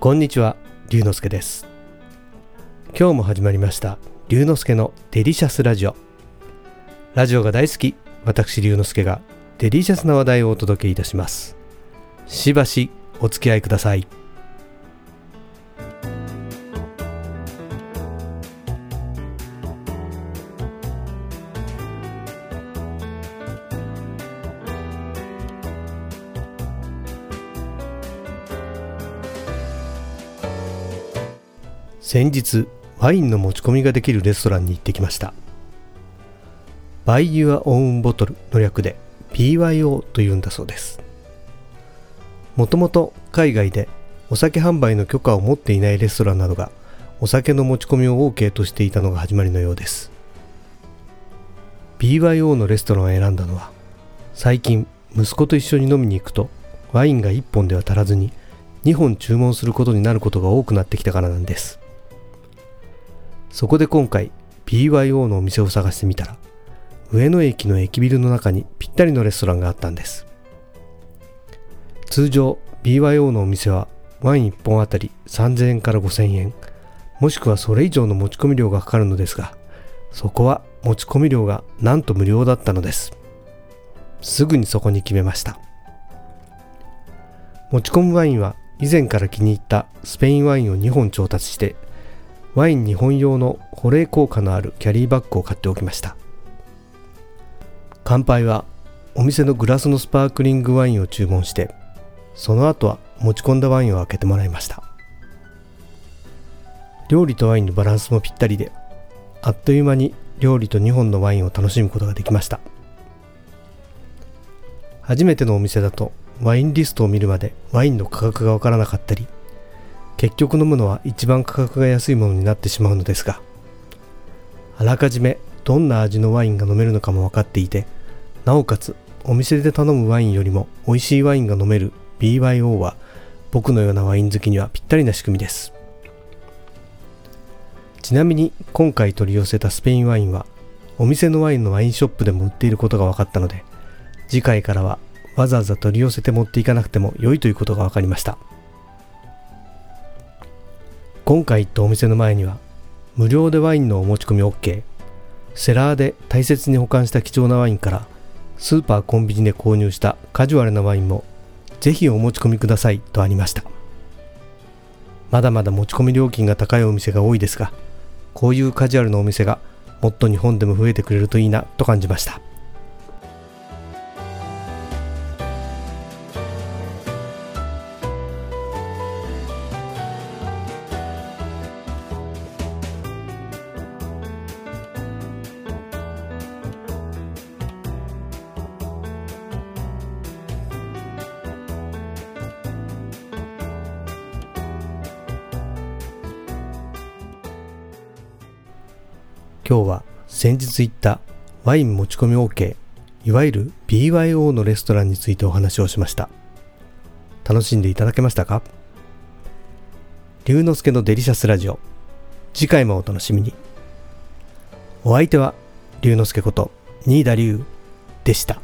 こんにちは、龍之介です。今日も始まりました、龍之介のデリシャスラジオ。ラジオが大好き、私龍之介がデリシャスな話題をお届けいたします。しばしお付き合いください。先日ワインの持ち込みができるレストランに行ってきました。Buy Your Own Bottle の略で BYO というんだそうです。もともと海外でお酒販売の許可を持っていないレストランなどがお酒の持ち込みを OK としていたのが始まりのようです。BYO のレストランを選んだのは最近息子と一緒に飲みに行くとワインが1本では足らずに2本注文することになることが多くなってきたからなんです。そこで今回 BYO のお店を探してみたら上野駅の駅ビルの中にぴったりのレストランがあったんです。通常 BYO のお店はワイン1本あたり3000円から5000円もしくはそれ以上の持ち込み料がかかるのですがそこは持ち込み料がなんと無料だったのです。すぐにそこに決めました。持ち込むワインは以前から気に入ったスペインワインを2本調達してワイン2本用の保冷効果のあるキャリーバッグを買っておきました。乾杯はお店のグラスのスパークリングワインを注文してその後は持ち込んだワインを開けてもらいました。料理とワインのバランスもぴったりであっという間に料理と2本のワインを楽しむことができました。初めてのお店だとワインリストを見るまでワインの価格がわからなかったり結局飲むのは一番価格が安いものになってしまうのですがあらかじめどんな味のワインが飲めるのかも分かっていてなおかつお店で頼むワインよりも美味しいワインが飲める BYO は僕のようなワイン好きにはぴったりな仕組みです。ちなみに今回取り寄せたスペインワインはお店のワインのワインショップでも売っていることが分かったので次回からはわざわざ取り寄せて持っていかなくても良いということが分かりました。今回行ったお店の前には無料でワインのお持ち込み OK セラーで大切に保管した貴重なワインからスーパーコンビニで購入したカジュアルなワインもぜひお持ち込みくださいとありました。まだまだ持ち込み料金が高いお店が多いですがこういうカジュアルなお店がもっと日本でも増えてくれるといいなと感じました。今日は先日行ったワイン持ち込み OK いわゆる BYO のレストランについてお話をしました。楽しんでいただけましたか？龍之介のデリシャスラジオ。次回もお楽しみに。お相手は龍之介こと新田龍でした。